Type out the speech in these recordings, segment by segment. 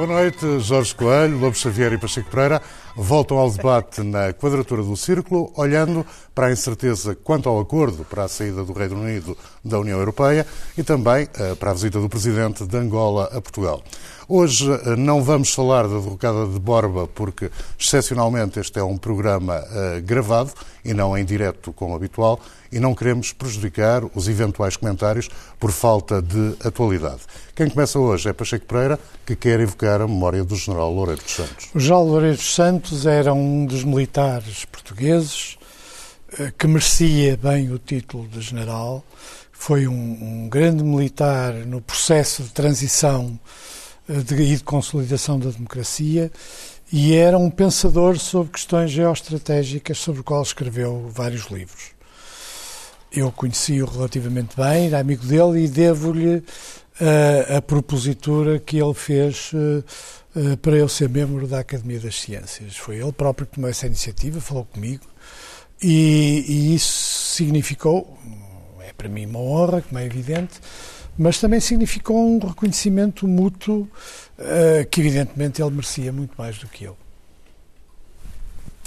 Boa noite, Jorge Coelho, Lobo Xavier e Pacheco Pereira. Voltam ao debate na quadratura do círculo, olhando para a incerteza quanto ao acordo para a saída do Reino Unido da União Europeia e também uh, para a visita do Presidente de Angola a Portugal. Hoje uh, não vamos falar da derrocada de Borba, porque, excepcionalmente, este é um programa uh, gravado e não em direto como habitual, e não queremos prejudicar os eventuais comentários por falta de atualidade. Quem começa hoje é Pacheco Pereira, que quer evocar a memória do General Loureiro dos Santos. O General Loureiro dos Santos era um dos militares portugueses eh, que merecia bem o título de general. Foi um, um grande militar no processo de transição eh, de, e de consolidação da democracia e era um pensador sobre questões geoestratégicas, sobre o qual escreveu vários livros. Eu conheci-o relativamente bem, era amigo dele e devo-lhe uh, a propositura que ele fez uh, uh, para eu ser membro da Academia das Ciências. Foi ele próprio que tomou essa iniciativa, falou comigo e, e isso significou, é para mim uma honra, como é evidente, mas também significou um reconhecimento mútuo que evidentemente ele merecia muito mais do que eu.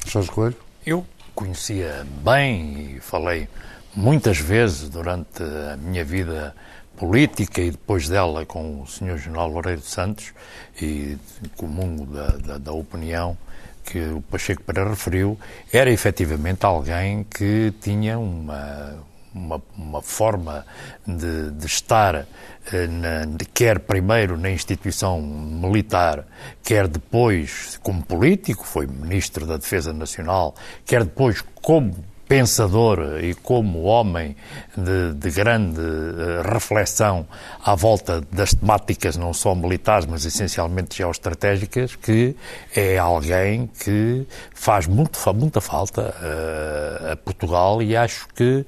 Jorge Coelho? Eu conhecia bem e falei muitas vezes durante a minha vida política e depois dela com o Sr. General Loureiro de Santos e comungo da, da, da opinião que o Pacheco Pereira referiu, era efetivamente alguém que tinha uma, uma, uma forma de, de estar, eh, na, quer primeiro na instituição militar, quer depois como político, foi Ministro da Defesa Nacional, quer depois como pensador e como homem de, de, grande eh, reflexão à volta das temáticas não só militares, mas essencialmente geoestratégicas, que é alguém que faz muito, muita falta uh, a Portugal e acho que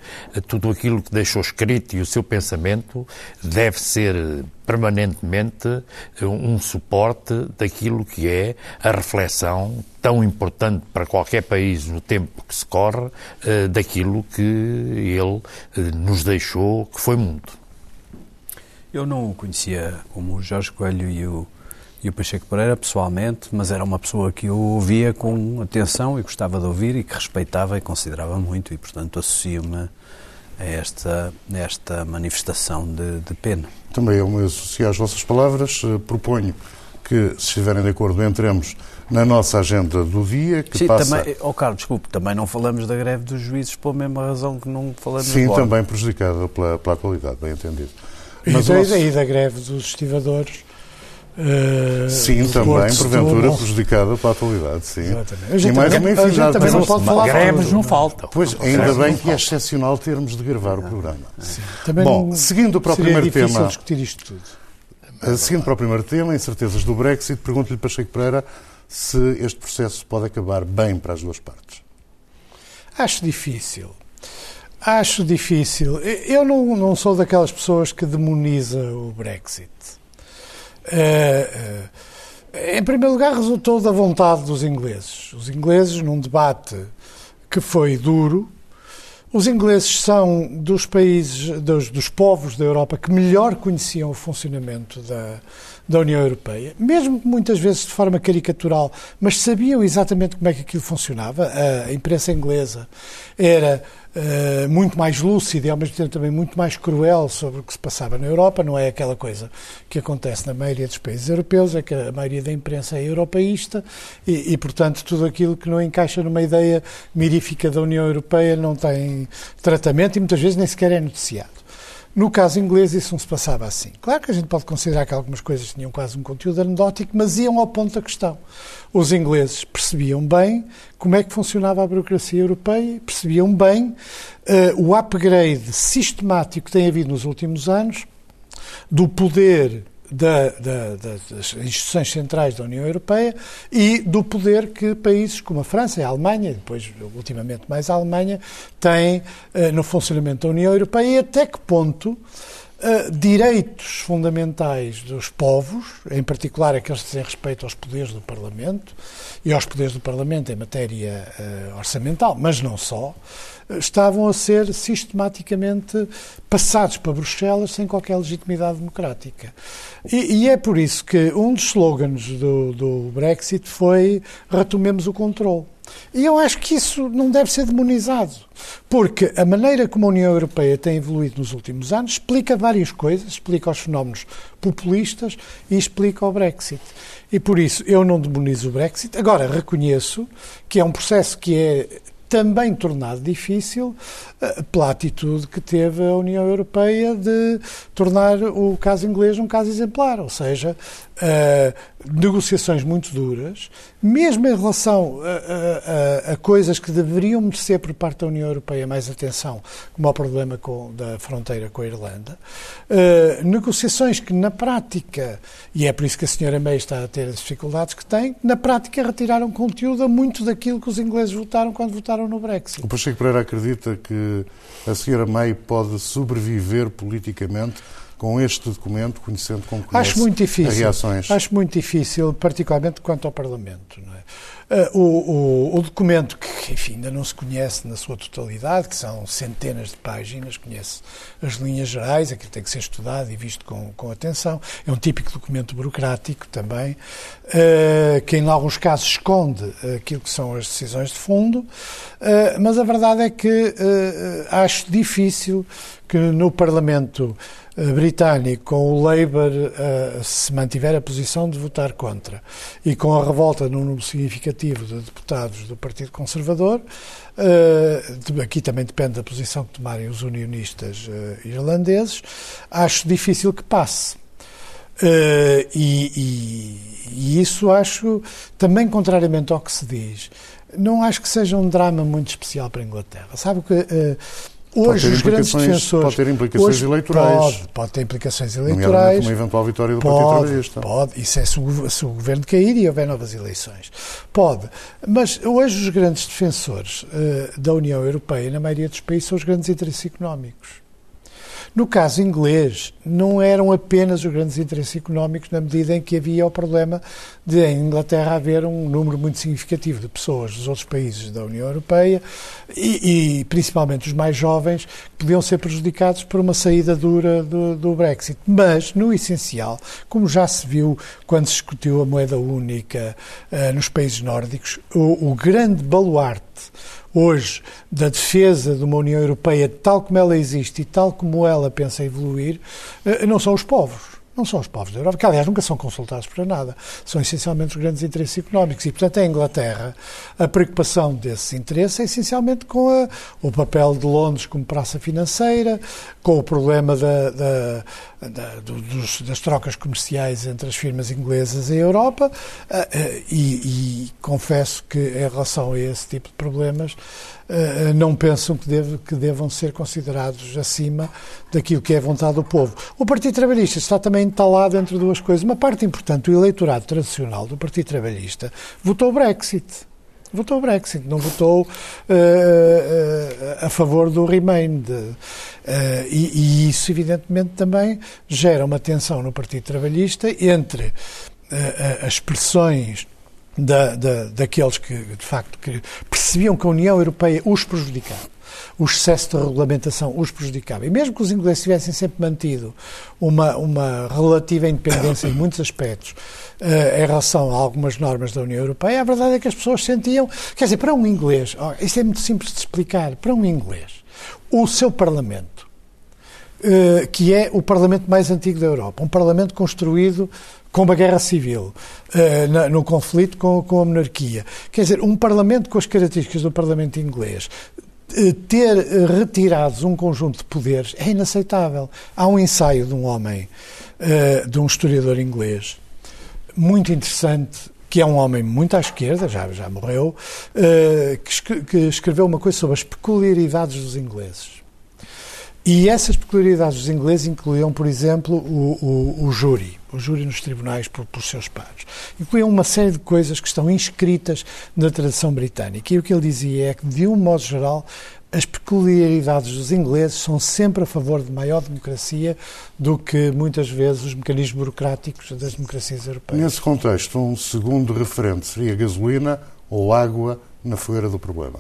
tudo aquilo que deixou escrito e o seu pensamento deve ser permanentemente um suporte daquilo que é a reflexão tão importante para qualquer país no tempo que se corre eh, daquilo que ele eh, nos deixou, que foi muito. Eu não o conhecia como o Jorge Coelho e o, e o Pacheco Pereira pessoalmente, mas era uma pessoa que eu ouvia com atenção e gostava de ouvir e que respeitava e considerava muito e, portanto, associo-me a esta, a esta manifestação de, de pena. Também eu me associo às vossas palavras. Eh, proponho que, se estiverem de acordo, entremos na nossa agenda do dia, que Sim, passa... também, oh Carlos, desculpe, também não falamos da greve dos juízes pela mesma razão que não falamos Sim, agora. também prejudicada pela, pela atualidade, bem entendido. Mas e, daí, nosso... da greve dos estivadores Uh, sim, também, porventura, prejudicada pela atualidade, sim. Exatamente. E mais uma infinidade também não pode falar Greves não faltam. Pois, ainda bem que é excepcional termos de gravar o programa. Sim. Bom, seguindo para o primeiro tema. discutir isto tudo. Uh, seguindo para o primeiro tema, incertezas do Brexit, pergunto-lhe, Pacheco Pereira, se este processo pode acabar bem para as duas partes. Acho difícil. Acho difícil. Eu não, não sou daquelas pessoas que demoniza o Brexit. Uh, em primeiro lugar, resultou da vontade dos ingleses. Os ingleses, num debate que foi duro, os ingleses são dos países, dos, dos povos da Europa que melhor conheciam o funcionamento da, da União Europeia, mesmo muitas vezes de forma caricatural, mas sabiam exatamente como é que aquilo funcionava. A imprensa inglesa era uh, muito mais lúcida e ao mesmo tempo também muito mais cruel sobre o que se passava na Europa. Não é aquela coisa que acontece na maioria dos países europeus, é que a maioria da imprensa é europeísta e, e portanto, tudo aquilo que não encaixa numa ideia mirífica da União Europeia não tem tratamento e muitas vezes nem sequer é noticiado. No caso inglês, isso não se passava assim. Claro que a gente pode considerar que algumas coisas tinham quase um conteúdo anedótico, mas iam ao ponto da questão. Os ingleses percebiam bem como é que funcionava a burocracia europeia, percebiam bem uh, o upgrade sistemático que tem havido nos últimos anos do poder da, da, das instituições centrais da União Europeia e do poder que países como a França e a Alemanha, depois ultimamente mais a Alemanha, têm uh, no funcionamento da União Europeia e até que ponto uh, direitos fundamentais dos povos, em particular aqueles que dizem respeito aos poderes do Parlamento e aos poderes do Parlamento em matéria uh, orçamental, mas não só, estavam a ser sistematicamente passados para Bruxelas sem qualquer legitimidade democrática. E, e é por isso que um dos slogans do, do Brexit foi retomemos o controle. E eu acho que isso não deve ser demonizado, porque a maneira como a União Europeia tem evoluído nos últimos anos explica várias coisas, explica os fenómenos populistas e explica o Brexit. E por isso eu não demonizo o Brexit. Agora, reconheço que é um processo que é também tornado difícil uh, pela atitude que teve a União Europeia de tornar o caso inglês um caso exemplar, ou seja, uh, negociações muito duras, mesmo em relação a, a, a, coisas que deveriam merecer por parte da União Europeia mais atenção, como o problema com, da fronteira com a Irlanda, uh, negociações que na prática, e é por isso que a senhora May está a ter as dificuldades que tem, na prática retiraram conteúdo a muito daquilo que os ingleses votaram quando votaram no Brexit. O Pacheco Pereira acredita que a senhora May pode sobreviver politicamente com este documento, conhecendo como conhece Acho muito difícil. as reações? Acho muito difícil, particularmente quanto ao Parlamento. É? Uh, o, o, o, documento, que enfim, ainda não se conhece na sua totalidade, que são centenas de páginas, conhece as linhas gerais, aquilo tem que ser estudado e visto com, com atenção. É um típico documento burocrático também, uh, que em alguns casos esconde aquilo que são as decisões de fundo, uh, mas a verdade é que acho difícil que no Parlamento britânico, com o Labour uh, se mantiver a posição de votar contra e com a revolta num número significativo de deputados do Partido Conservador, uh, aqui também depende da posição que tomarem os unionistas uh, irlandeses, acho difícil que passe. E, e, e isso acho, também contrariamente ao que se diz, não acho que seja um drama muito especial para a Inglaterra. Sabe que Hoje os grandes defensores. Pode ter implicações eleitorais. Pode, pode ter implicações eleitorais. Uma eventual vitória do pode, Partido Trabalhista. Pode, isso é se o, se o, governo cair e houver novas eleições. Pode. Mas hoje os grandes defensores uh, da União Europeia, na maioria dos países, são os grandes interesses económicos. No caso inglês, não eram apenas os grandes interesses económicos, na medida em que havia o problema de, em Inglaterra, haver um número muito significativo de pessoas dos outros países da União Europeia e, e principalmente os mais jovens, que podiam ser prejudicados por uma saída dura do, do Brexit. Mas, no essencial, como já se viu quando se discutiu a moeda única uh, nos países nórdicos, o, o grande baluarte hoje da defesa de uma União Europeia tal como ela existe e tal como ela pensa evoluir, eh, não são os povos não são os povos da Europa, que aliás nunca são consultados para nada, são essencialmente os grandes interesses económicos. E, portanto, em Inglaterra, a preocupação desses interesses é essencialmente com a, o papel de Londres como praça financeira, com o problema da, da, da, dos, das trocas comerciais entre as firmas inglesas e a Europa, eh, eh, e, e confesso que, em relação a esse tipo de problemas, não pensam que, deve, que devam ser considerados acima daquilo que é a vontade do povo. O Partido Trabalhista está também entalado entre duas coisas. Uma parte importante do eleitorado tradicional do Partido Trabalhista votou o Brexit. Votou o Brexit, não votou uh, uh, a favor do Remain. De, uh, e, e, isso, evidentemente, também gera uma tensão no Partido Trabalhista entre as expressões da, da, daqueles que, de facto, que percebiam que a União Europeia os prejudicava. O excesso de regulamentação os prejudicava. E mesmo que os ingleses tivessem sempre mantido uma, uma relativa independência em muitos aspectos uh, em relação a algumas normas da União Europeia, a verdade é que as pessoas sentiam. Quer dizer, para um inglês, oh, isto é muito simples de explicar, para um inglês, o seu Parlamento Uh, que é o Parlamento mais antigo da Europa, um Parlamento construído com uma guerra civil, na, no conflito com, a monarquia. Quer dizer, um Parlamento com as características do Parlamento inglês, uh, ter uh, retirados um conjunto de poderes é inaceitável. Há um ensaio de um homem, de um historiador inglês, muito interessante, que é um homem muito à esquerda, já, já morreu, que escreveu uma coisa sobre as peculiaridades dos ingleses. E essas peculiaridades dos ingleses incluíam, por exemplo, o, o, o júri, o júri nos tribunais por, por seus pares. Incluíam uma série de coisas que estão inscritas na tradição britânica. E o que ele dizia é que, de um modo geral, as peculiaridades dos ingleses são sempre a favor de maior democracia do que muitas vezes os mecanismos burocráticos das democracias europeias. Nesse contexto, um segundo referente seria gasolina ou água na fogueira do problema?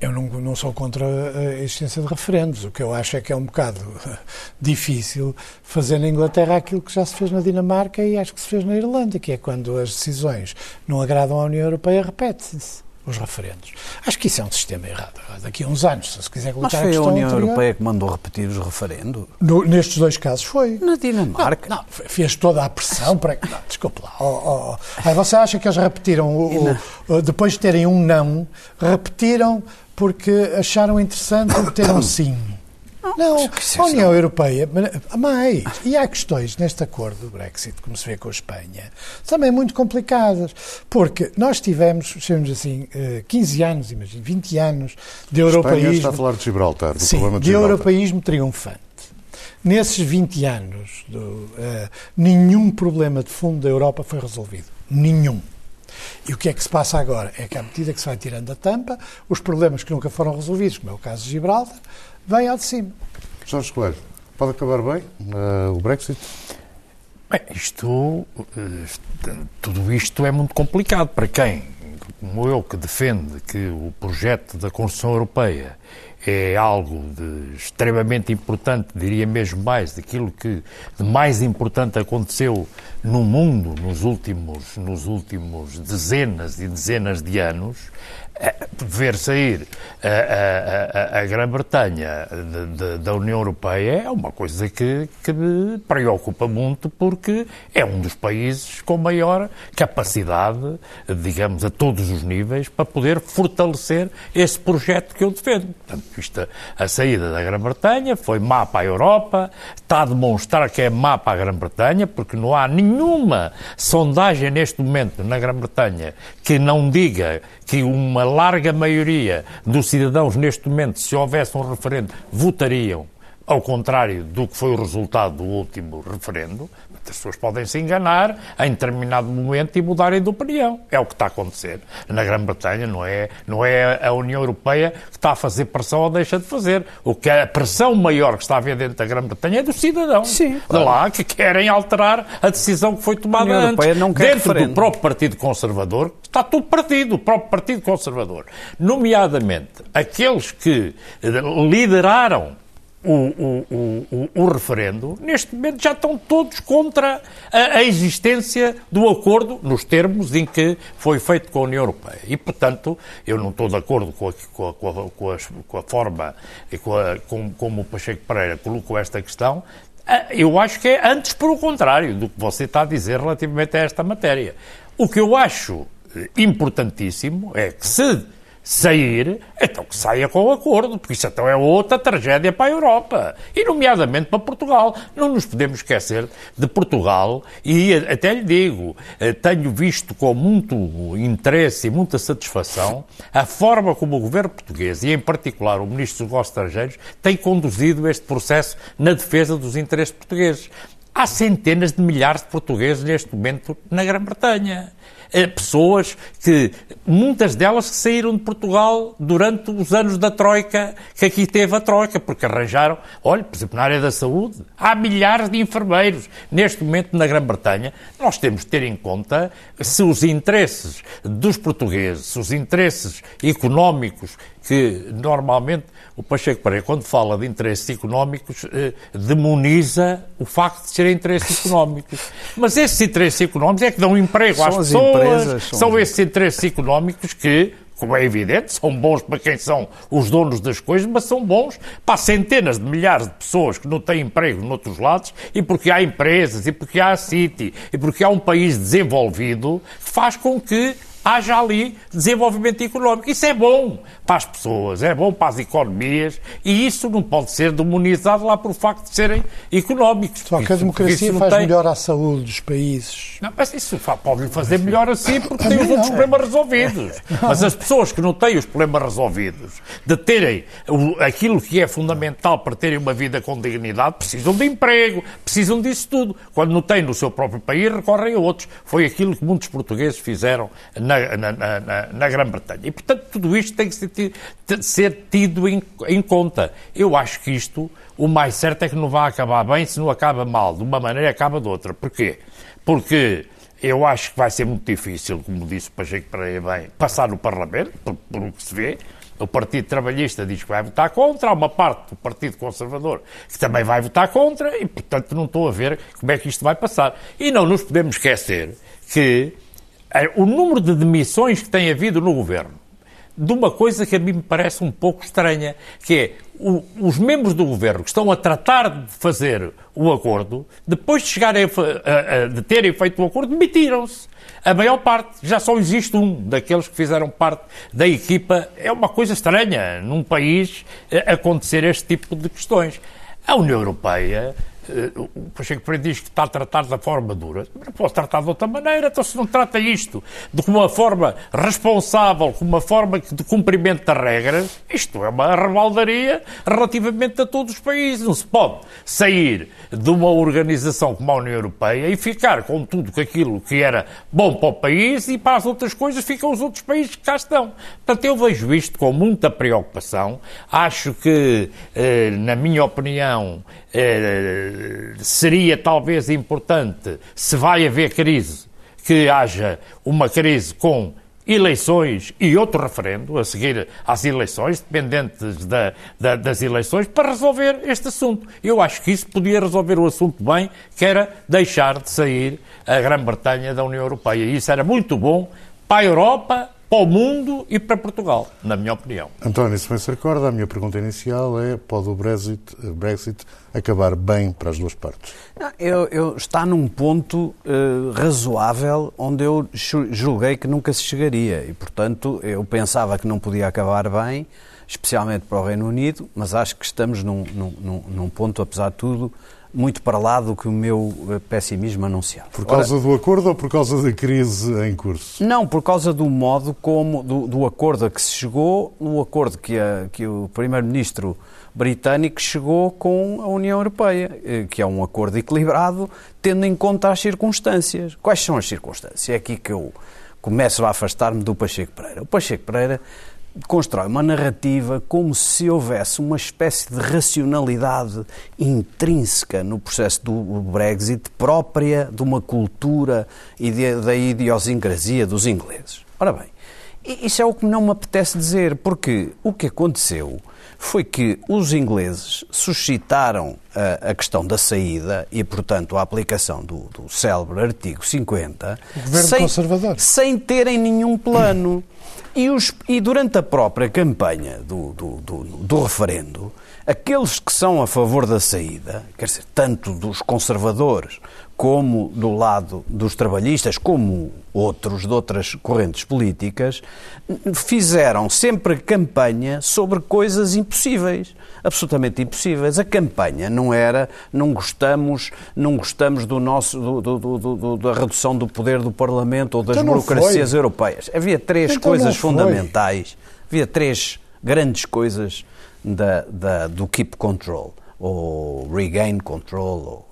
Eu não, não, sou contra a existência de referendos. O que eu acho é que é um bocado difícil fazer na Inglaterra aquilo que já se fez na Dinamarca e acho que se fez na Irlanda, que é quando as decisões não agradam à União Europeia, repete-se os referendos. Acho que isso é um sistema errado. Daqui a uns anos, se se quiser colocar Mas foi a a, União anterior, Europeia que mandou repetir os referendos? no- nestes dois casos foi. Na Dinamarca? Não, fe- fez toda a pressão para. Não, desculpe lá. Oh, oh, oh. Aí você acha que eles repetiram, o- o- depois de terem um não, repetiram porque acharam interessante ter um sim? Não, a União Europeia, mais, e há questões neste acordo do Brexit, como se vê com a Espanha, também muito complicadas, porque nós tivemos, chamemos assim, eh, 15 anos, imagino, 20 anos de A Espanha europeísmo. está a falar de Gibraltar, do Sim, problema de de Gibraltar. europeísmo triunfante. Nesses 20 anos, do, eh, nenhum problema de fundo da Europa foi resolvido. Nenhum. E o que é que se passa agora? É que à medida que se vai tirando a tampa, os problemas que nunca foram resolvidos, como é o caso de Gibraltar, vêm ao de cima. Jorge Coelho, pode acabar bem eh, o Brexit? Bem, isto, eh, tudo isto é muito complicado para quem, como eu, que defende que o projeto da construção europeia é algo extremamente importante, diria mesmo mais, daquilo que de mais importante aconteceu no mundo nos últimos, nos últimos dezenas e dezenas de anos, eh, ver sair a, a- a- a Grã-Bretanha da União Europeia é uma coisa que, que me preocupa muito porque é um dos países com maior capacidade, digamos, a todos os níveis, para poder fortalecer esse projeto que eu defendo. Portanto, isto, a saída da Grã-Bretanha foi má para a Europa, está a demonstrar que é má para a Grã-Bretanha, porque não há nenhuma sondagem neste momento na Grã-Bretanha que não diga que uma larga maioria dos cidadãos neste momento, se houvesse um referendo, votariam ao contrário do que foi o resultado do último referendo. As pessoas podem se enganar em determinado momento e mudarem de opinião. É o que está a acontecer na Grã-Bretanha, não é, não é a União Europeia que está a fazer pressão ou deixa de fazer. O que é a pressão maior que está a haver dentro da Grã-Bretanha é dos cidadãos. Sim, De lá que querem alterar a decisão que foi tomada A União Europeia antes. não quer dentro do referendo. próprio Partido Conservador, está tudo partido, o próprio Partido Conservador. Nomeadamente, aqueles que lideraram o, o, o, o, referendo, neste momento já estão todos contra a, a existência do acordo nos termos em que foi feito com a União Europeia. E, portanto, eu não estou de acordo com a, com a, com a, com forma e com a, com, como o Pacheco Pereira colocou esta questão. Ah, Eu acho que é antes por o contrário do que você está a dizer relativamente a esta matéria. O que eu acho eh, importantíssimo é que se sair, então que saia com o acordo, porque isso então é outra tragédia para a Europa, e nomeadamente para Portugal. Não nos podemos esquecer de Portugal, e até lhe digo, eh, tenho visto com muito interesse e muita satisfação a forma como o governo português, e em particular o Ministro dos Negócios Estrangeiros, tem conduzido este processo na defesa dos interesses portugueses. Há centenas de milhares de portugueses neste momento na Grã-Bretanha. Eh, Pessoas que, muitas delas que saíram de Portugal durante os anos da Troika, que aqui teve a Troika, porque arranjaram, olha, por exemplo, na área da saúde, há milhares de enfermeiros neste momento na Grã-Bretanha. Nós temos de ter em conta se os interesses dos portugueses, se os interesses económicos que normalmente o Pacheco Pereira, quando fala de interesses económicos, eh, demoniza o facto de serem interesses económicos. Mas esses interesses económicos é que dão emprego São às as pessoas, empresas, são, são esses interesses económicos que, como é evidente, são bons para quem são os donos das coisas, mas são bons para centenas de milhares de pessoas que não têm emprego noutros lados e porque há empresas, e porque há a City, e porque há um país desenvolvido que faz com que haja ali desenvolvimento económico. Isso é bom para as pessoas, é bom para as economias e isso não pode ser demonizado lá por facto de serem económicos. Só que a democracia faz tem- melhor à saúde dos países. não, mas isso fa- pode fazer melhor assim porque tem os outros problemas resolvidos. Mas as pessoas que não têm os problemas resolvidos, de terem aquilo que é fundamental para terem uma vida com dignidade, precisam de emprego, precisam disso tudo. Quando não têm no seu próprio país, recorrem a outros. Foi aquilo que muitos portugueses fizeram na na, na, na, na Grã-Bretanha. E, portanto, tudo isto tem que ser, ser tido em, em, conta. Eu acho que isto, o mais certo é que não vai acabar bem, se não acaba mal, de uma maneira acaba de outra. Porquê? Porque eu acho que vai ser muito difícil, como disse o Pacheco Pereira bem, passar no Parlamento, por o que se vê. O Partido Trabalhista diz que vai votar contra, há uma parte do Partido Conservador que também vai votar contra e, portanto, não estou a ver como é que isto vai passar. E não nos podemos esquecer que o número de demissões que tem havido no governo de uma coisa que a mim me parece um pouco estranha, que é o, os membros do governo que estão a tratar de fazer o acordo, depois de chegarem a, a, de terem feito o acordo, demitiram-se. A maior parte, já só existe um daqueles que fizeram parte da equipa. É uma coisa estranha num país eh, acontecer este tipo de questões. A União Europeia o Pacheco Pereira diz que está a tratar da forma dura. Mas não posso tratar de outra maneira. Então, se não trata isto de uma forma responsável, com uma forma de cumprimento das regras, isto é uma rebaldaria relativamente a todos os países. Não se pode sair de uma organização como a União Europeia e ficar com tudo aquilo que era bom para o país e para as outras coisas ficam os outros países que cá estão. Portanto, eu vejo isto com muita preocupação. Acho que, eh, na minha opinião, eh, seria talvez importante, se vai haver crise, que haja uma crise com eleições e outro referendo a seguir às eleições, dependentes da, da, das eleições, para resolver este assunto. Eu acho que isso podia resolver o assunto bem, que era deixar de sair a Grã-Bretanha da União Europeia. E isso era muito bom para a Europa, para o mundo e para Portugal, na minha opinião. António, se bem se recorda, a minha pergunta inicial é: pode o Brexit, Brexit acabar bem para as duas partes? Não, eu, eu, está num ponto uh, razoável onde eu julguei que nunca se chegaria e, portanto, eu pensava que não podia acabar bem, especialmente para o Reino Unido, mas acho que estamos num, num, num ponto, apesar de tudo, muito para lá do que o meu eh, pessimismo anunciava. Por causa Ora, do acordo ou por causa da crise em curso? Não, por causa do modo como, do, do acordo a que se chegou, o acordo que, a, que o Primeiro-Ministro britânico chegou com a União Europeia, eh, que é um acordo equilibrado, tendo em conta as circunstâncias. Quais são as circunstâncias? É aqui que eu começo a afastar-me do Pacheco Pereira. O Pacheco Pereira constrói uma narrativa como se houvesse uma espécie de racionalidade intrínseca no processo do Brexit própria de uma cultura e da idiosincrasia dos ingleses. Ora bem, isso é o que não me apetece dizer, porque o que aconteceu foi que os ingleses suscitaram a, a questão da saída e, portanto, a aplicação do, do célebre artigo 50 sem, sem terem nenhum plano. E, os, e durante a própria campanha do, do, do, do, referendo, aqueles que são a favor da saída, quer dizer, tanto dos conservadores como do lado dos trabalhistas, como outros de outras correntes políticas, fizeram sempre campanha sobre coisas impossíveis, absolutamente impossíveis. A campanha não era não gostamos, não gostamos do nosso do, do, do, da redução do poder do Parlamento ou das então burocracias foi. europeias. Havia três então coisas fundamentais. Havia três grandes coisas da, da, do keep control ou regain control ou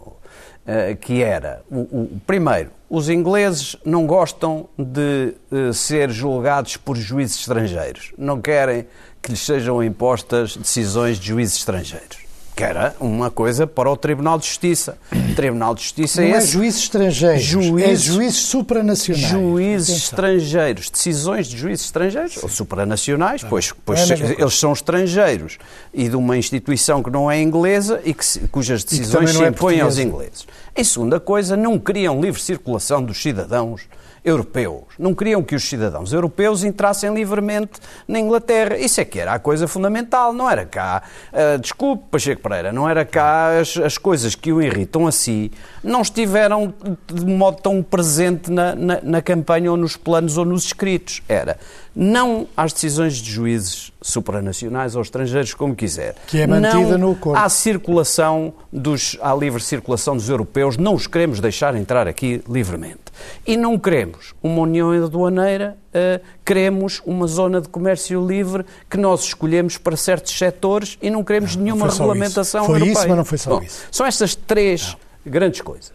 que era, o, o, primeiro, os ingleses não gostam de uh, ser julgados por juízes estrangeiros. Não querem que lhes sejam impostas decisões de juízes estrangeiros que era uma coisa para o Tribunal de Justiça. O Tribunal de Justiça não é, é juízes estrangeiros, juízes, é juízes supranacionais. Juízes Atenção. estrangeiros, decisões de juízes estrangeiros, ou supranacionais, pois, pois é eles são estrangeiros e de uma instituição que não é inglesa e que, cujas decisões se é impõem aos ingleses. Em segunda coisa, não queriam livre circulação dos cidadãos europeus. Não queriam que os cidadãos europeus entrassem livremente na Inglaterra. Isso é que era a coisa fundamental. Não era cá, uh, desculpe, Pacheco Pereira, não era cá as, as coisas que o irritam a si, não estiveram de modo tão presente na, na, na campanha ou nos planos ou nos escritos. Era não às decisões de juízes supranacionais ou estrangeiros, como quiser. Que é mantida não no acordo. À circulação dos, à livre circulação dos europeus, não os queremos deixar entrar aqui livremente. E não queremos uma união aduaneira, uh, queremos uma zona de comércio livre que nós escolhemos para certos setores e não queremos não, nenhuma não regulamentação foi europeia. Foi isso, mas não foi só Bom, isso. São estas três não. grandes coisas.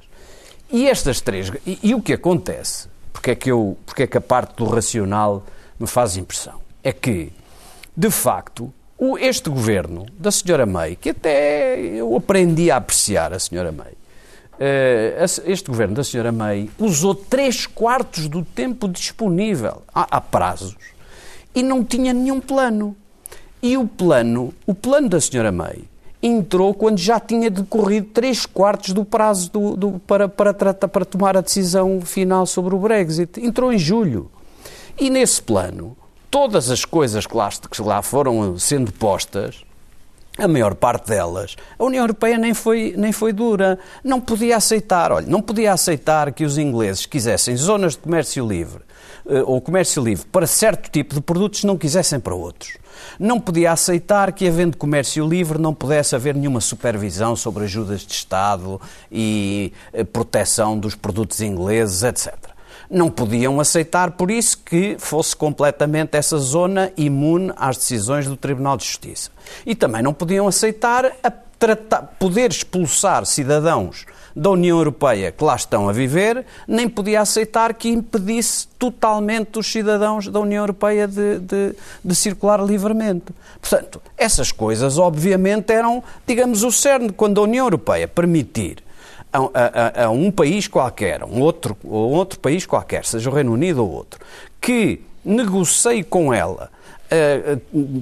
E estas três... E, e o que acontece porque é que, eu, porque é que a parte do racional me faz impressão. É que, de facto, este governo da senhora May, que até eu aprendi a apreciar a senhora May, uh, este governo da senhora May usou três quartos do tempo disponível a, prazos e não tinha nenhum plano. E o plano, o plano da senhora May entrou quando já tinha decorrido três quartos do prazo do, do, para, para, para tomar a decisão final sobre o Brexit. Entrou em julho. E nesse plano, todas as coisas que lá, que lá foram sendo postas, a maior parte delas, a União Europeia nem foi, nem foi dura. Não podia aceitar, olha, não podia aceitar que os ingleses quisessem zonas de comércio livre eh, ou comércio livre para certo tipo de produtos não quisessem para outros. Não podia aceitar que, havendo comércio livre, não pudesse haver nenhuma supervisão sobre ajudas de Estado e eh, proteção dos produtos ingleses, etc não podiam aceitar, por isso, que fosse completamente essa zona imune às decisões do Tribunal de Justiça. E também não podiam aceitar tratar, poder expulsar cidadãos da União Europeia que lá estão a viver, nem podia aceitar que impedisse totalmente os cidadãos da União Europeia de, de, de, circular livremente. Portanto, essas coisas, obviamente, eram, digamos, o cerne. Quando a União Europeia permitir a, a, a um país qualquer, um outro, um outro país qualquer, seja o Reino Unido ou outro, que negocie com ela Uh,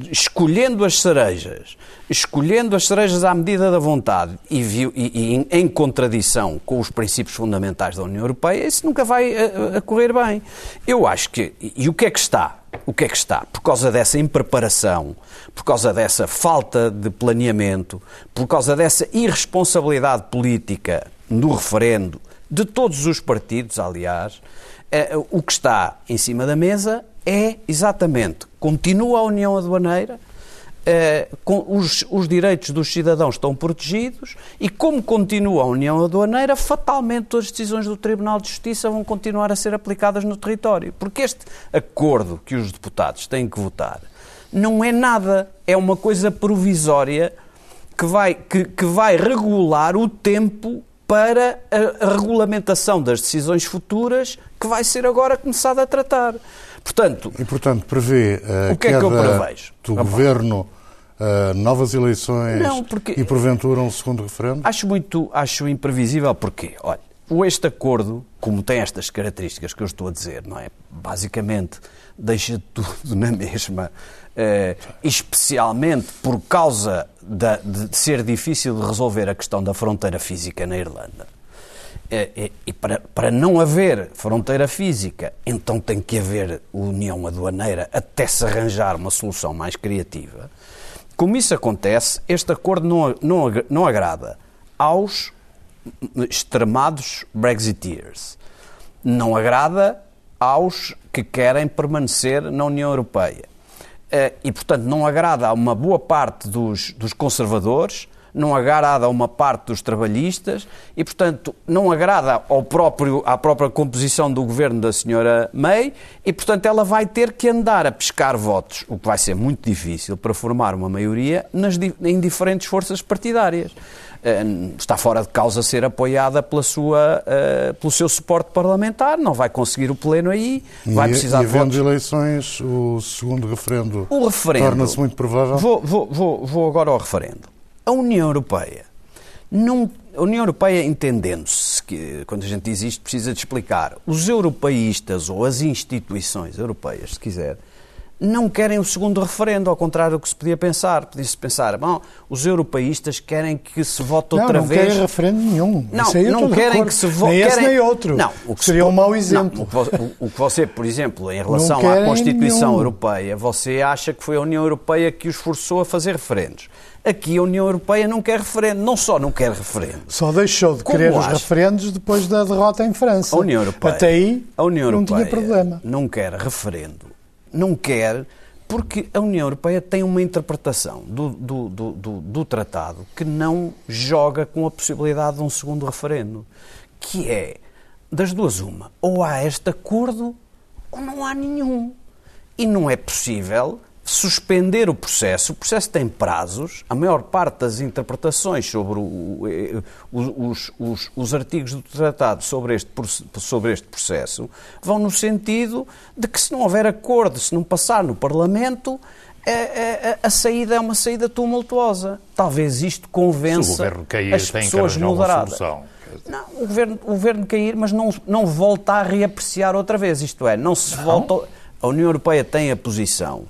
escolhendo as cerejas, escolhendo as cerejas à medida da vontade e, viu, e, e em, contradição com os princípios fundamentais da União Europeia, isso nunca vai uh, a correr bem. Eu acho que. E o que é que está? O que é que está? Por causa dessa impreparação, por causa dessa falta de planeamento, por causa dessa irresponsabilidade política no referendo de todos os partidos, aliás, eh, o que está em cima da mesa é exatamente continua a União Aduaneira, eh, os, os, direitos dos cidadãos estão protegidos e, como continua a União Aduaneira, fatalmente as decisões do Tribunal de Justiça vão continuar a ser aplicadas no território. Porque este acordo que os deputados têm que votar não é nada, é uma coisa provisória que vai, que, que vai regular o tempo para a, a regulamentação das decisões futuras que vai ser agora começada a tratar. Portanto, e, portanto prevê uh, o que é que eu prevejo? do governo uh, novas eleições Não, porque, e porventura um segundo referendo? Acho muito, acho imprevisível porque, olha, este acordo, como tem estas características que eu estou a dizer, não é? Basicamente deixa tudo na mesma eh, especialmente por causa de, de, ser difícil de resolver a questão da fronteira física na Irlanda. Eh, e para, para não haver fronteira física, então tem que haver união aduaneira até se arranjar uma solução mais criativa. Como isso acontece, este acordo não, não, não agrada aos extremados Brexiteers. Não agrada aos que querem permanecer na União Europeia. Eh, e, portanto, não agrada a uma boa parte dos, dos conservadores, não agrada a uma parte dos trabalhistas e, portanto, não agrada ao próprio, à própria composição do governo da senhora May e, portanto, ela vai ter que andar a pescar votos, o que vai ser muito difícil para formar uma maioria nas, em diferentes forças partidárias. Eh, está fora de causa ser apoiada pela sua, uh, pelo seu suporte parlamentar, não vai conseguir o pleno aí, vai precisar e, de votos. eleições, o segundo referendo, o referendo torna-se muito provável? Vou, vou, vou, vou agora ao referendo. A União Europeia não, a União Europeia, entendendo-se que, quando a gente diz isto, precisa de explicar, os europeístas ou as instituições europeias, se quiser, não querem o segundo referendo, ao contrário do que se podia pensar. Podia-se pensar, bom, os europeístas querem que se vote outra não, vez. Não, querem referendo nenhum. Não, não querem que se vote. Nem esse nem outro. Não, o que seria se... um mau exemplo. Não, o, que você, por exemplo, em relação à Constituição nenhum. Europeia, você acha que foi a União Europeia que os forçou a fazer referendos. Aqui a União Europeia não quer referendo, não só não quer referendo. Só deixou de querer acha? os referendos depois da derrota em França. A União Europeia, Até aí a União não Europeia tinha problema. Não quer referendo. Não quer porque a União Europeia tem uma interpretação do, do, do, do, do tratado que não joga com a possibilidade de um segundo referendo, que é, das duas uma, ou há este acordo ou não há nenhum. E não é possível suspender o processo. O processo tem prazos. A maior parte das interpretações sobre o, eh, os, os, os, artigos do tratado sobre este, sobre este processo vão no sentido de que, se não houver acordo, se não passar no Parlamento, a, a, a, saída é uma saída tumultuosa. Talvez isto convença cair, as pessoas moderadas. Não, o governo, o governo cair, mas não, não volta a reapreciar outra vez. Isto é, não se não. volta. A União Europeia tem a posição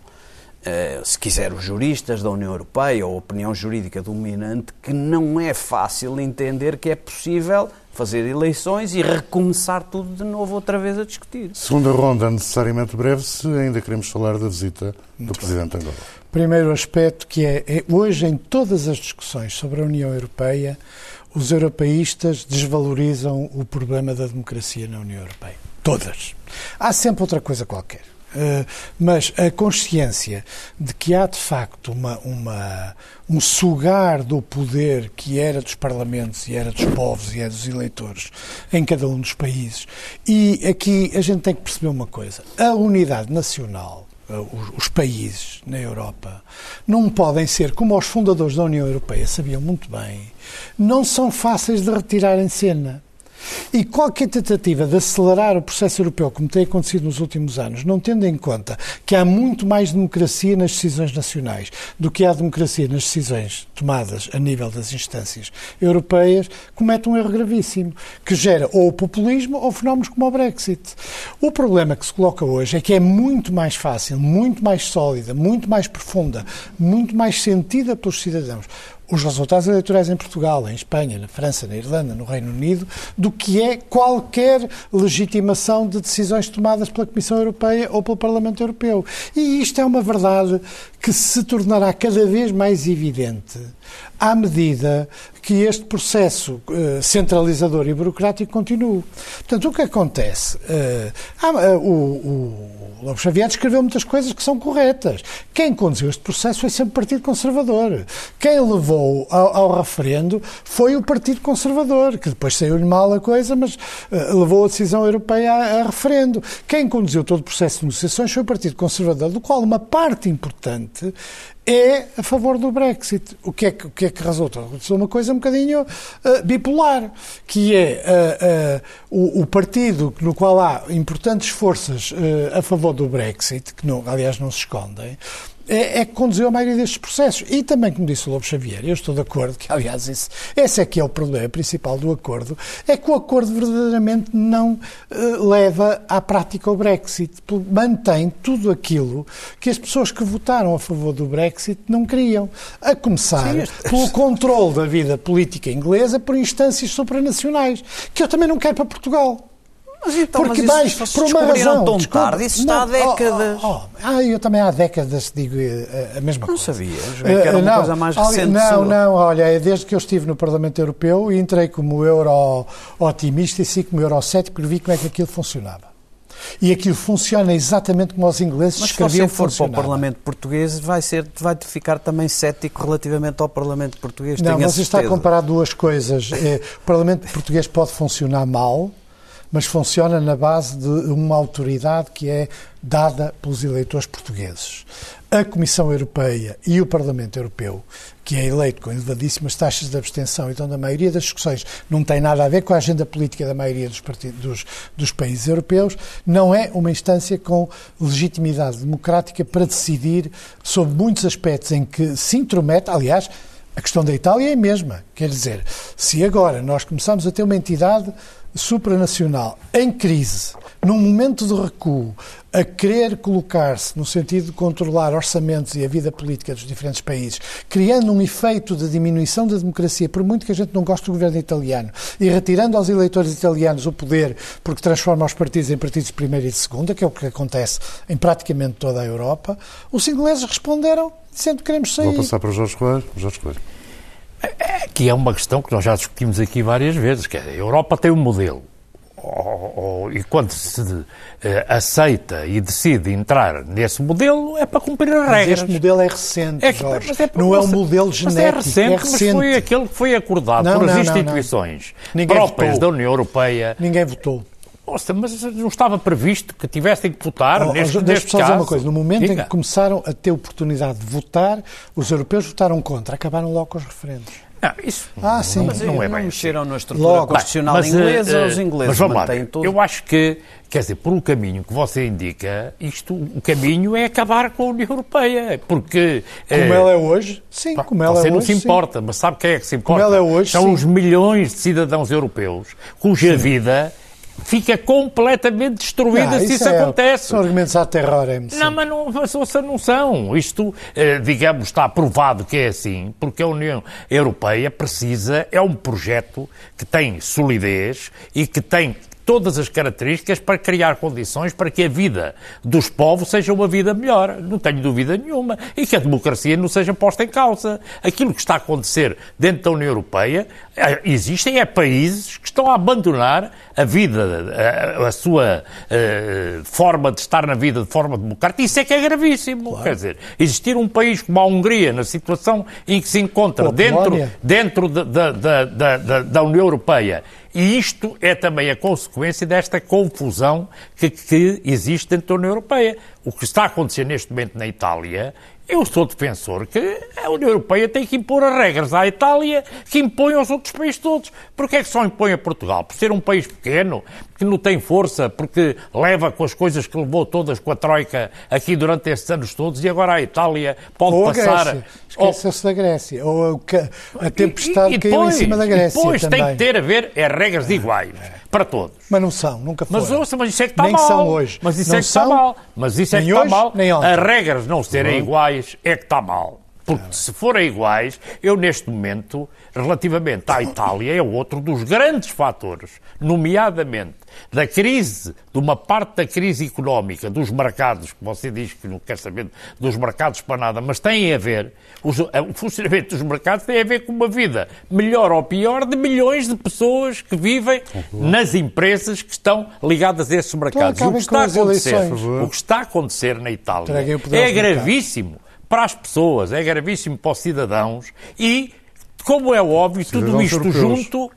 se quiser, os juristas da União Europeia ou a opinião jurídica dominante, que não é fácil entender que é possível fazer eleições e recomeçar tudo de novo outra vez a discutir. Segunda ronda necessariamente breve, se ainda queremos falar da visita do Presidente Angola. Primeiro aspecto que é, é, hoje em todas as discussões sobre a União Europeia, os europeístas desvalorizam o problema da democracia na União Europeia. Todas. Há sempre outra coisa qualquer. Eh, mas a consciência de que há de facto uma, uma, um sugar do poder que era dos parlamentos e era dos povos e era dos eleitores em cada um dos países. E aqui a gente tem que perceber uma coisa: a unidade nacional eh, os, países na Europa não podem ser, como os fundadores da União Europeia sabiam muito bem, não são fáceis de retirar em cena. E qualquer tentativa de acelerar o processo europeu, como tem acontecido nos últimos anos, não tendo em conta que há muito mais democracia nas decisões nacionais do que há democracia nas decisões tomadas a nível das instâncias europeias, comete um erro gravíssimo, que gera ou o populismo ou fenómenos como o Brexit. O problema que se coloca hoje é que é muito mais fácil, muito mais sólida, muito mais profunda, muito mais sentida pelos cidadãos os resultados eleitorais em Portugal, em Espanha, na França, na Irlanda, no Reino Unido, do que é qualquer legitimação de decisões tomadas pela Comissão Europeia ou pelo Parlamento Europeu. E isto é uma verdade que se tornará cada vez mais evidente à medida que este processo uh, centralizador e burocrático continue. Portanto, o que acontece? Uh, uh, o, o Lobo Xavier escreveu muitas coisas que são corretas. Quem conduziu este processo foi sempre o Partido Conservador. Quem levou ao, ao referendo foi o Partido Conservador, que depois saiu-lhe mal a coisa, mas levou a decisão europeia a, a referendo. Quem conduziu todo o processo de negociações foi o Partido Conservador, do qual uma parte importante é a favor do Brexit. O que é que, o que, é que resulta? Resulta uma coisa um bocadinho uh, bipolar, que é uh, uh, o, o, partido no qual há importantes forças a favor do Brexit, que não, aliás não se escondem, é, é, que conduziu a maioria destes processos. E também, como disse o Lobo Xavier, eu estou de acordo que, aliás, esse, esse é que é o problema principal do acordo, é que o acordo verdadeiramente não uh, leva à prática o Brexit. Mantém tudo aquilo que as pessoas que votaram a favor do Brexit não queriam. A começar Sim, pelo controle da vida política inglesa por instâncias supranacionais, que eu também não quero para Portugal. Mas então, Porque mas mais, por uma razão. tão desculpa, tarde, isso está há décadas. Oh, oh, oh. Ah, eu também há décadas digo eh, a mesma não coisa. Não sabia, que era uma uh, não, coisa mais recente. Não, não, olha, é desde que eu estive no Parlamento Europeu entrei como euro-otimista e sim como euro-cético e vi como é que aquilo funcionava. E aquilo funciona exatamente como os ingleses Mas escreviam se você for para o Parlamento Português, vai, ser, vai ficar também cético relativamente ao Parlamento Português. Não, mas está a comparar duas coisas. O Parlamento Português pode funcionar mal, mas funciona na base de uma autoridade que é dada pelos eleitores portugueses. A Comissão Europeia e o Parlamento Europeu, que é eleito com elevadíssimas taxas de abstenção, então da maioria das discussões não tem nada a ver com a agenda política da maioria dos, dos, dos países europeus, não é uma instância com legitimidade democrática para decidir sobre muitos aspectos em que se intromete, aliás, a questão da Itália é a mesma. Quer dizer, se agora nós começamos a ter uma entidade supranacional em crise, num momento de recuo, a querer colocar-se no sentido de controlar orçamentos e a vida política dos diferentes países, criando um efeito de diminuição da democracia, por muito que a gente não goste do governo italiano, e retirando aos eleitores italianos o poder porque transforma os partidos em partidos de primeira e de segunda, que é o que acontece em praticamente toda a Europa, os ingleses responderam dizendo que queremos sair. Vou passar para o Jorge Coelho. Jorge Coelho. Que é uma questão que nós já discutimos aqui várias vezes, que é, a Europa tem um modelo. e quando se uh, aceita e decide entrar nesse modelo, é para cumprir as regras. Mas este modelo é recente, é, Jorge. É, não é um modelo genético. Mas é recente, é recente. mas foi aquele que foi acordado não, pelas não, instituições não, próprias votou. da União Europeia. Ninguém votou. Nossa, mas não estava previsto que tivessem que votar Oh, neste, oh, neste Deixa-me só caso. dizer uma coisa. No momento em Diga. que começaram a ter oportunidade de votar, os europeus votaram contra, acabaram logo com os referendos. Não, isso Ah, sim. Mas não é não bem mexeram na estrutura Logo. constitucional Mas, inglesa, eh, os ingleses mas vamos lá, tudo. Eu acho que, quer dizer, por o caminho que você indica, isto, o caminho é acabar com a União Europeia, porque... Como eh, ela é hoje? Sim, Pá, como ela Você é não hoje. se sim. importa, mas sabe quem é que se importa? ela é hoje, São sim. os milhões de cidadãos europeus cuja vida fica completamente destruída Ah, se isso é- acontece. São argumentos à terrorem Não, mas não, mas ouça, não são. Isto, eh, digamos, está provado que é assim, porque a União Europeia precisa, é um projeto que tem solidez e que tem todas as características para criar condições para que a vida dos povos seja uma vida melhor. Não tenho dúvida nenhuma. E que a democracia não seja posta em causa. Aquilo que está a acontecer dentro da União Europeia, eh, existem é países que estão a abandonar a vida, a, a sua eh, forma de estar na vida de forma democrática. Isso é que é gravíssimo. Quer dizer, existir um país como a Hungria, na situação em que se encontra Ou a dentro, dentro da, da, da- da União Europeia. E isto é também a consequência desta confusão que, que existe dentro da União Europeia. O que está a acontecer neste momento na Itália, eu sou defensor que a União Europeia tem que impor as regras à Itália que impõe aos outros países todos. Porquê é que só impõe a Portugal? Por ser um país pequeno, que não tem força, porque leva com as coisas que levou todas com a Troika aqui durante estes anos todos e agora a Itália pode Ou a passar... Grécia. Esqueceu-se da Grécia. Ou a, a tempestade E- e caiu em depois- cima da Grécia Depois também. tem que ter a ver é regras iguais para todos. Mas não são, nunca foram. Mas ouça, mas isso é que está Nem mal. são hoje. Mas isso Não é que está mal. Mas isso é que nem está hoje, mal. nem ontem. As regras não serem iguais é que está mal. Porque se forem iguais, eu neste momento, relativamente à Itália, é outro dos grandes fatores, nomeadamente da crise, de uma parte da crise económica, dos mercados, que você diz que não quer saber dos mercados para nada, mas tem a ver, os- o funcionamento dos mercados tem a ver com uma vida melhor ou pior de milhões de pessoas que vivem nas empresas que estão ligadas a esses mercados. E o acabem que está a as acontecer, o que está a acontecer na Itália o é gravíssimo para as pessoas, é gravíssimo para os cidadãos e, como é óbvio, tudo isto europeus. junto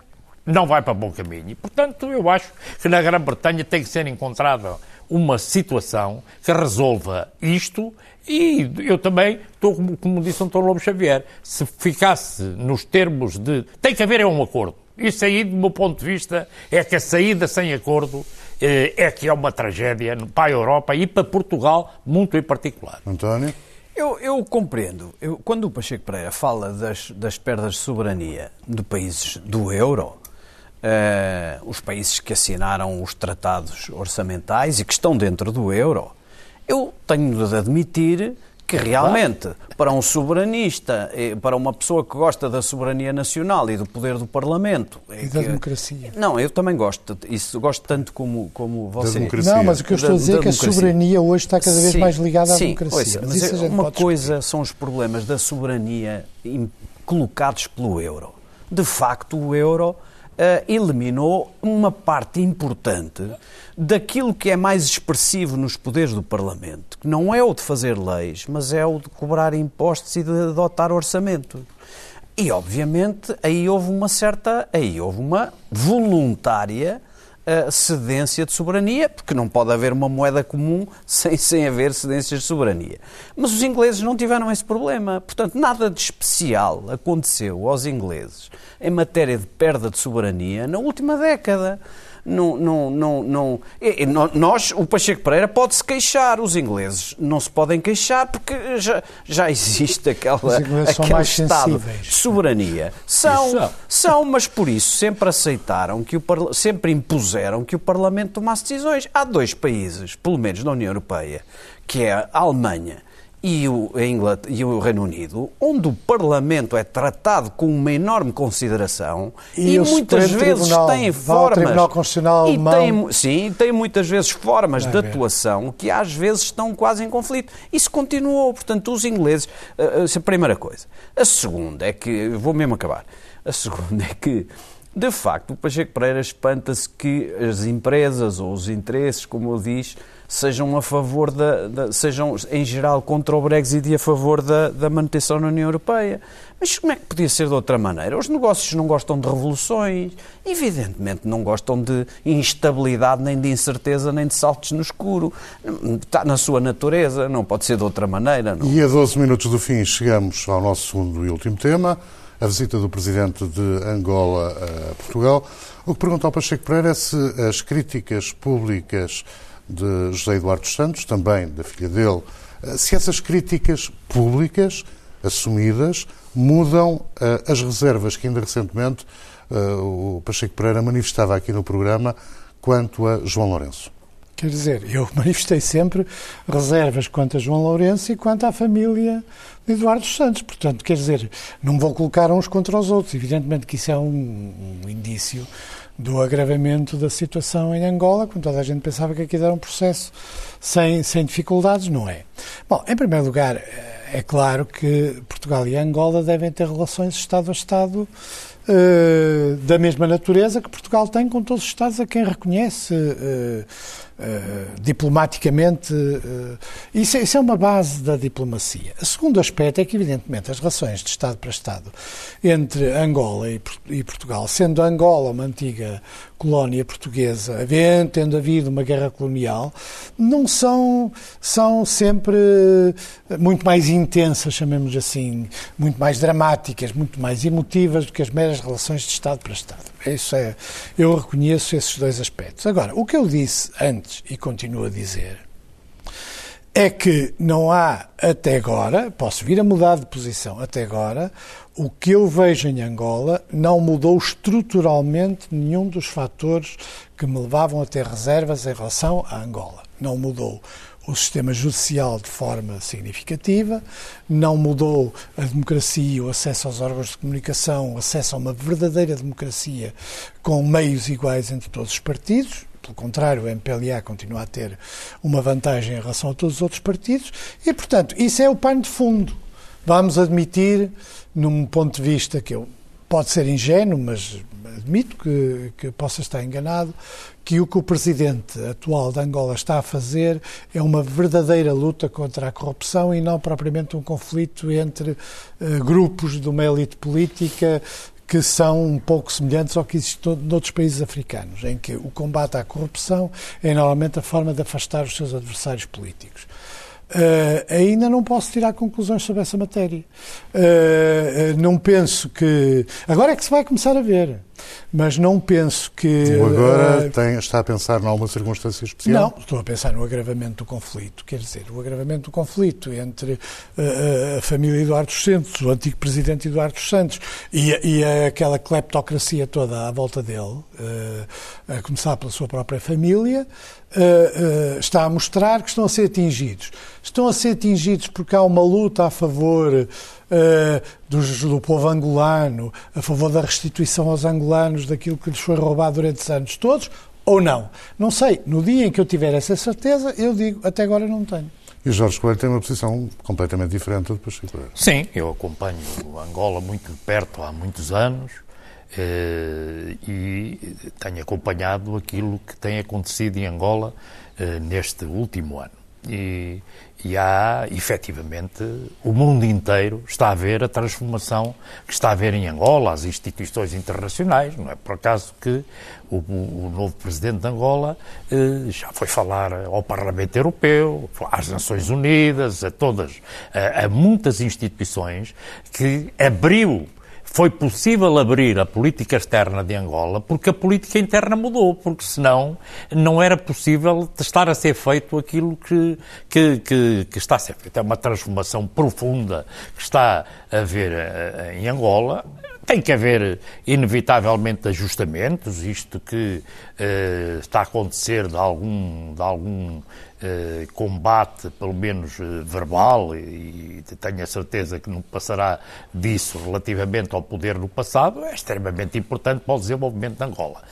não vai para bom caminho. E, portanto, eu acho que na Grã-Bretanha tem que ser encontrada uma situação que resolva isto e eu também estou, como, como disse o Dr. Lobo Xavier, se ficasse nos termos de... Tem que haver é um acordo. Isso aí, do meu ponto de vista, é que a saída sem acordo eh, é que é uma tragédia para a Europa e para Portugal, muito em particular. António? Eu, eu compreendo. Eu- quando o Pacheco Pereira fala das, das perdas de soberania de países do euro, eh, os países que assinaram os tratados orçamentais e que estão dentro do euro, eu tenho de admitir que realmente, para um soberanista, eh, para uma pessoa que gosta da soberania nacional e do poder do Parlamento... é E da que- democracia. Não, eu também gosto. Isso gosto tanto como, como você. democracia. Não, mas o que eu estou Da- a dizer é que a soberania hoje está cada vez Sim, mais ligada à sim, democracia. ouça, mas mas isso a é gente uma pode coisa são os problemas da soberania colocados pelo euro. De facto, o euro ah, eliminou uma parte importante daquilo que é mais expressivo nos poderes do Parlamento, que não é o de fazer leis, mas é o de cobrar impostos e de adotar orçamento. E, obviamente, aí houve uma certa, aí houve uma voluntária uh, cedência de soberania, porque não pode haver uma moeda comum sem, sem haver cedências de soberania. Mas os ingleses não tiveram esse problema. Portanto, nada de especial aconteceu aos ingleses em matéria de perda de soberania na última década. Não, não, não, não. Nós, o Pacheco Pereira pode-se queixar, os ingleses não se podem queixar porque já, já existe aquela, são aquele Estado sensíveis. de soberania. São, Isso. são, mas por isso sempre aceitaram que o sempre impuseram que o Parlamento tomasse decisões. Há dois países, pelo menos na União Europeia, que é a Alemanha e o, e o Reino Unido, onde o Parlamento é tratado com uma enorme consideração E e, muitas vezes Tribunal, tem formas Tribunal Constitucional e tem, sim, tem muitas vezes formas Vai de ver. atuação que às vezes estão quase em conflito. Isso continuou, portanto, os ingleses, eh, essa é a primeira coisa. A segunda é que, vou mesmo acabar, a segunda é que De facto, o Pacheco Pereira espanta-se que as empresas ou os interesses, como ele diz, sejam a favor da, da, sejam em geral contra o Brexit e a favor da, da manutenção na União Europeia. Mas como é que podia ser de outra maneira? Os negócios não gostam de revoluções, evidentemente não gostam de instabilidade, nem de incerteza, nem de saltos no escuro. Está na sua natureza, não pode ser de outra maneira. Não. E a 12 minutos do fim chegamos ao nosso segundo e último tema, a visita do Presidente de Angola a Portugal. O que pergunta ao Pacheco Pereira é se as críticas públicas de José Eduardo Santos, também da filha dele, eh, se essas críticas públicas, assumidas, mudam uh, as reservas que ainda recentemente uh, o Pacheco Pereira manifestava aqui no programa quanto a João Lourenço. Quer dizer, eu manifestei sempre reservas quanto a João Lourenço e quanto à família de Eduardo Santos. Portanto, quer dizer, não vou colocar uns contra os outros. Evidentemente que isso é um, um indício do agravamento da situação em Angola, quando toda a gente pensava que aqui era um processo sem, sem dificuldades, não é. Bom, em primeiro lugar, é claro que Portugal e Angola devem ter relações Estado a Estado uh, da mesma natureza que Portugal tem com todos os Estados a quem reconhece uh, uh, diplomaticamente. Isso, isso, é uma base da diplomacia. O segundo aspecto é que, evidentemente, as relações de Estado para Estado entre Angola e, e Portugal, sendo Angola uma antiga colónia portuguesa, havendo, tendo havido uma guerra colonial, não são, são sempre muito mais intensas, chamemos assim, muito mais dramáticas, muito mais emotivas do que as meras relações de Estado para Estado. Isso é, eu reconheço esses dois aspectos. Agora, o que eu disse antes e continuo a dizer é que não há até agora, posso vir a mudar de posição até agora, o que eu vejo em Angola não mudou estruturalmente nenhum dos fatores que me levavam a ter reservas em relação a Angola. Não mudou o sistema judicial de forma significativa, não mudou a democracia, o acesso aos órgãos de comunicação, o acesso a uma verdadeira democracia com meios iguais entre todos os partidos. Pelo contrário, o MPLA continua a ter uma vantagem em relação a todos os outros partidos e, portanto, isso é o pano de fundo. Vamos admitir, num ponto de vista que eu pode ser ingênuo, mas admito que, que possa estar enganado, que o que o presidente atual de Angola está a fazer é uma verdadeira luta contra a corrupção e não propriamente um conflito entre uh, grupos de uma elite política que são um pouco semelhantes ao que existe noutros países africanos, em que o combate à corrupção é normalmente a forma de afastar os seus adversários políticos. Uh, ainda não posso tirar conclusões sobre essa matéria. Uh, não penso que. Agora é que se vai começar a ver. Mas não penso que. agora uh, tem, está a pensar em alguma circunstância especial? Não, estou a pensar no agravamento do conflito. Quer dizer, o agravamento do conflito entre a família Eduardo Santos, o antigo presidente Eduardo Santos, e, e aquela cleptocracia toda à volta dele, a começar pela sua própria família, está a mostrar que estão a ser atingidos estão a ser atingidos porque há uma luta a favor uh, dos, do povo angolano, a favor da restituição aos angolanos daquilo que lhes foi roubado durante os anos todos, ou não? Não sei. No dia em que eu tiver essa certeza, eu digo, até agora não tenho. E Jorge Coelho tem uma posição completamente diferente do Pacheco Pereira. Sim, eu acompanho Angola muito de perto há muitos anos eh, e tenho acompanhado aquilo que tem acontecido em Angola eh, neste último ano. E, e há, efetivamente, o mundo inteiro está a ver a transformação que está a ver em Angola, as instituições internacionais. Não é por acaso que o, o novo presidente de Angola eh, já foi falar ao Parlamento Europeu, às Nações Unidas, a todas, a, a muitas instituições que abriu foi possível abrir a política externa de Angola porque a política interna mudou, porque senão não era possível estar a ser feito aquilo que, que, que, que está a ser feito. É uma transformação profunda que está a haver eh, em Angola. Tem que haver, inevitavelmente, ajustamentos, isto que uh, está a acontecer de algum, de algum eh, combate, pelo menos eh, verbal, e, e tenho a certeza que não passará disso relativamente ao poder do passado, é extremamente importante para o desenvolvimento de Angola.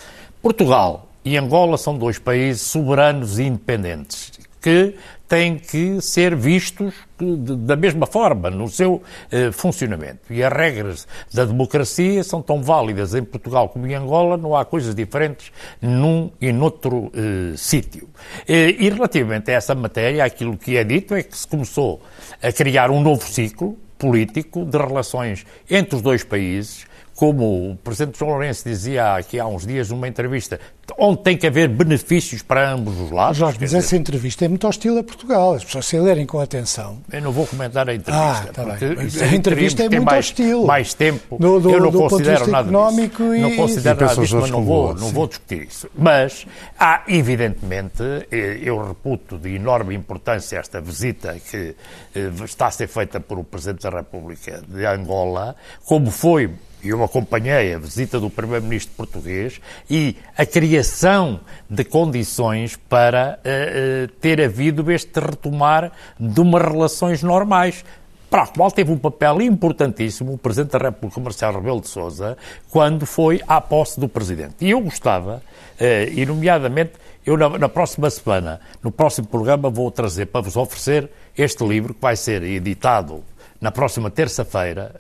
Portugal e Angola são dois países soberanos e independentes que têm que ser vistos da mesma forma no seu eh, funcionamento. E as regras da democracia são tão válidas em Portugal como em Angola, não há coisas diferentes num e noutro eh, sítio. Eh, e relativamente a essa matéria, aquilo que é dito é que se começou a criar um novo ciclo político de relações entre os dois países como o Presidente João Lourenço dizia aqui há uns dias numa entrevista, onde tem que haver benefícios para ambos os lados. Jorge, mas essa entrevista é muito hostil a Portugal. As pessoas se lerem com atenção. Eu não vou comentar a entrevista. Ah, tá bem. A entrevista é muito mais, hostil. Mais tempo. Do, do, eu não do considero nada económico disso. E... Não considero nada disso, mas não vou, não vou discutir isso. Mas há, evidentemente, eh, eu reputo de enorme importância esta visita que eh, está a ser feita por o Presidente da República de Angola, como foi eu acompanhei a visita do Primeiro-Ministro português e a criação de condições para uh, uh, ter havido este retomar de umas relações normais para a qual teve um papel importantíssimo o Presidente da República, Marcelo Rebelo de Sousa, quando foi à posse do Presidente. E eu gostava, uh, e nomeadamente, eu na, na próxima semana, no próximo programa, vou trazer para vos oferecer este livro que vai ser editado na próxima terça-feira,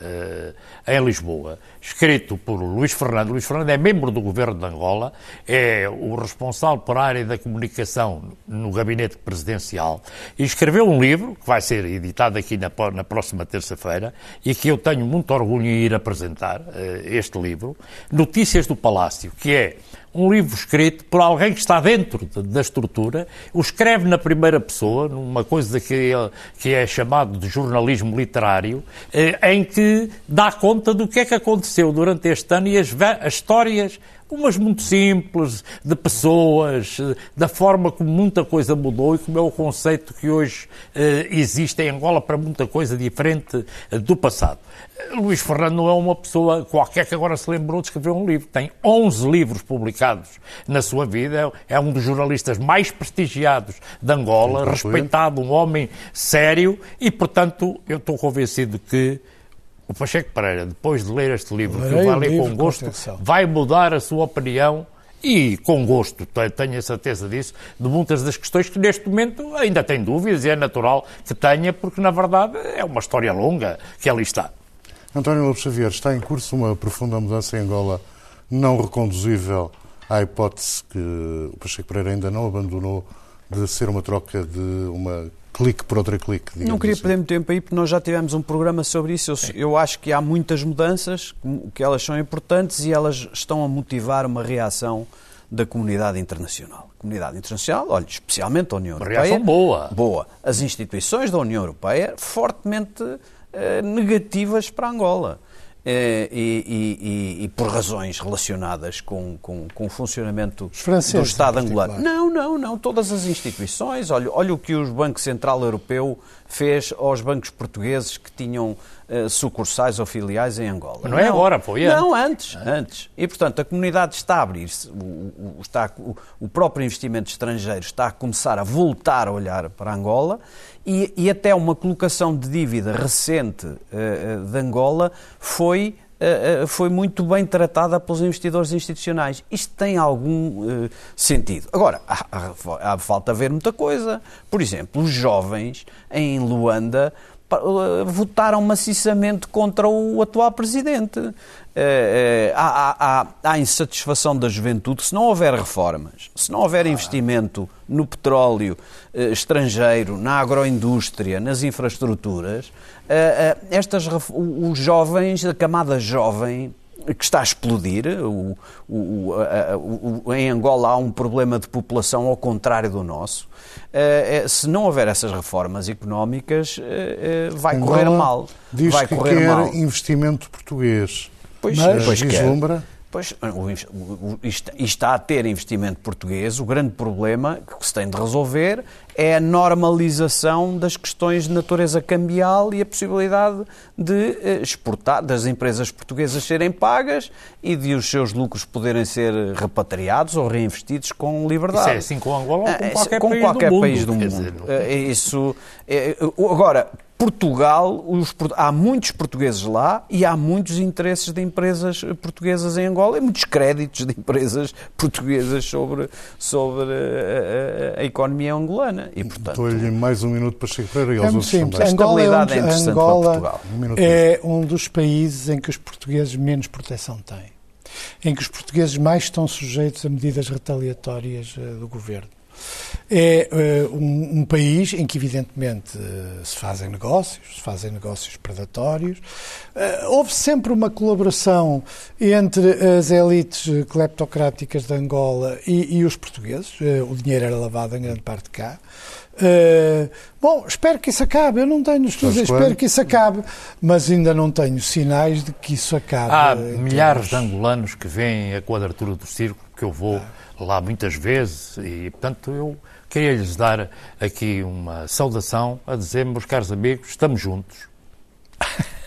em Lisboa, escrito por Luís Fernando. Luís Fernando é membro do governo de Angola, é o responsável por a área da comunicação no gabinete presidencial e escreveu um livro que vai ser editado aqui na, na próxima terça-feira e que eu tenho muito orgulho em ir apresentar este livro, Notícias do Palácio, que é um livro escrito por alguém que está dentro da estrutura, o escreve na primeira pessoa, numa coisa que é, que é chamado de jornalismo literário, em que dá conta do que é que aconteceu durante este ano e as, as histórias umas muito simples, de pessoas, da forma como muita coisa mudou e como é o conceito que hoje eh, existe em Angola para muita coisa diferente eh, do passado. Luís Fernando não é uma pessoa qualquer que agora se lembrou de escrever um livro. Tem 11 livros publicados na sua vida. É um dos jornalistas mais prestigiados de Angola, respeitado, um homem sério e, portanto, eu estou convencido que o Pacheco Pereira, depois de ler este livro, que Lerei vai ler com gosto, vai mudar a sua opinião e com gosto, te- tenho a certeza disso, de muitas das questões que neste momento ainda tem dúvidas e é natural que tenha, porque na verdade é uma história longa que ali está. António Lopes Xavier, está em curso uma profunda mudança em Angola, não reconduzível à hipótese que o Pacheco Pereira ainda não abandonou de ser uma troca de uma clique por outra clique. Não queria assim. perder muito tempo aí, porque nós já tivemos um programa sobre isso. Eu, eu acho que há muitas mudanças, que elas são importantes e elas estão a motivar uma reação da comunidade internacional. Comunidade internacional, olha, especialmente a União Uma Europeia. reação boa. Boa. As instituições da União Europeia fortemente eh, negativas para Angola. Eh, e, e- e- e por razões relacionadas com, com, com o funcionamento do Estado angolano. Não, não, não. Todas as instituições. Olha, olha o que o Banco Central Europeu fez aos bancos portugueses que tinham eh, sucursais ou filiais em Angola. Mas não é agora, foi antes. Não, antes, antes. E, portanto, a comunidade está a abrir-se. O, o- o- está, o, o próprio investimento estrangeiro está a começar a voltar a olhar para Angola e, e até uma colocação de dívida recente eh, de Angola foi eh, foi muito bem tratada pelos investidores institucionais. Isto tem algum eh, sentido. Agora, há, há- há- falta ver muita coisa. Por exemplo, os jovens em Luanda votaram maciçamente contra o atual presidente. Eh, eh, há, há- há- há insatisfação da juventude. Se não houver reformas, se não houver investimento no petróleo eh, estrangeiro, na agroindústria, nas infraestruturas, eh, eh, estas, os jovens, a camada jovem, que está a explodir. O- o- a- o- em Angola há um problema de população ao contrário do nosso. Eh, se não houver essas reformas económicas, eh, eh, vai correr Angola mal. Diz vai que correr quer mal. investimento português. Pois, Mas pois quer. vislumbra Pois, o inves- o- o- isto- isto está a ter investimento português. O grande problema que se tem de resolver é a normalização das questões de natureza cambial e a possibilidade de eh, exportar, das empresas portuguesas serem pagas e de os seus lucros poderem ser repatriados ou reinvestidos com liberdade. Isso é assim com Angola ou com Ah, qualquer com país qualquer do mundo, país do mundo. dizer, É, Isso, é, agora, Portugal, os há muitos portugueses lá e há muitos interesses de empresas portuguesas em Angola e muitos créditos de empresas portuguesas sobre, sobre a, a- a economia angolana. E, portanto... Dou-lhe mais um minuto para Chico Pereira e aos É muito simples. também. Angola é, um, é Angola para. Um é um dos países em que os portugueses menos proteção têm. Em que os portugueses mais estão sujeitos a medidas retaliatórias eh, do governo. É eh, um, um país em que, evidentemente, eh, se fazem negócios, se fazem negócios predatórios. Eh, houve sempre uma colaboração entre as elites cleptocráticas de Angola e, e os portugueses. O dinheiro era lavado em grande parte cá. Eh, bom, espero que isso acabe. Eu não tenho estudos, Jorge espero Coelho. que isso acabe, mas ainda não tenho sinais de que isso acabe. Há em milhares de angolanos que veem a quadratura do círculo, que eu vou lá muitas vezes, e portanto eu queria lhes dar aqui uma saudação a dizer, meus caros amigos, estamos juntos.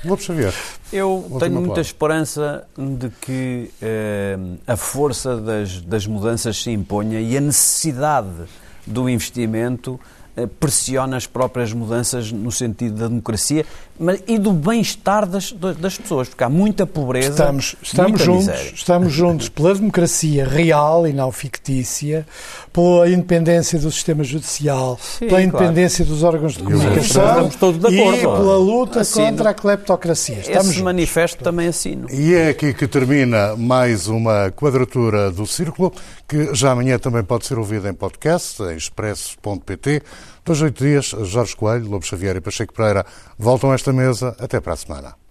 Lopes Xavier. Eu tenho muita palavra. esperança de que eh, a força das, das mudanças se imponha e a necessidade do investimento eh, pressiona as próprias mudanças no sentido da democracia mas, e do bem-estar das, das pessoas, porque há muita pobreza, Estamos, estamos muita juntos, miséria. estamos juntos pela democracia real e não fictícia, pela independência do sistema judicial, Sim, pela claro. independência dos órgãos de comunicação de acordo. e pela luta Assino. contra a cleptocracia. Estamos Esse juntos. manifesto também assino. E é aqui que termina mais uma quadratura do Círculo, que já amanhã também pode ser ouvida em podcast, em expresso.pt. Dois, oito dias, Jorge Coelho, Lobo Xavier e Pacheco Pereira voltam a esta mesa. Até para a semana.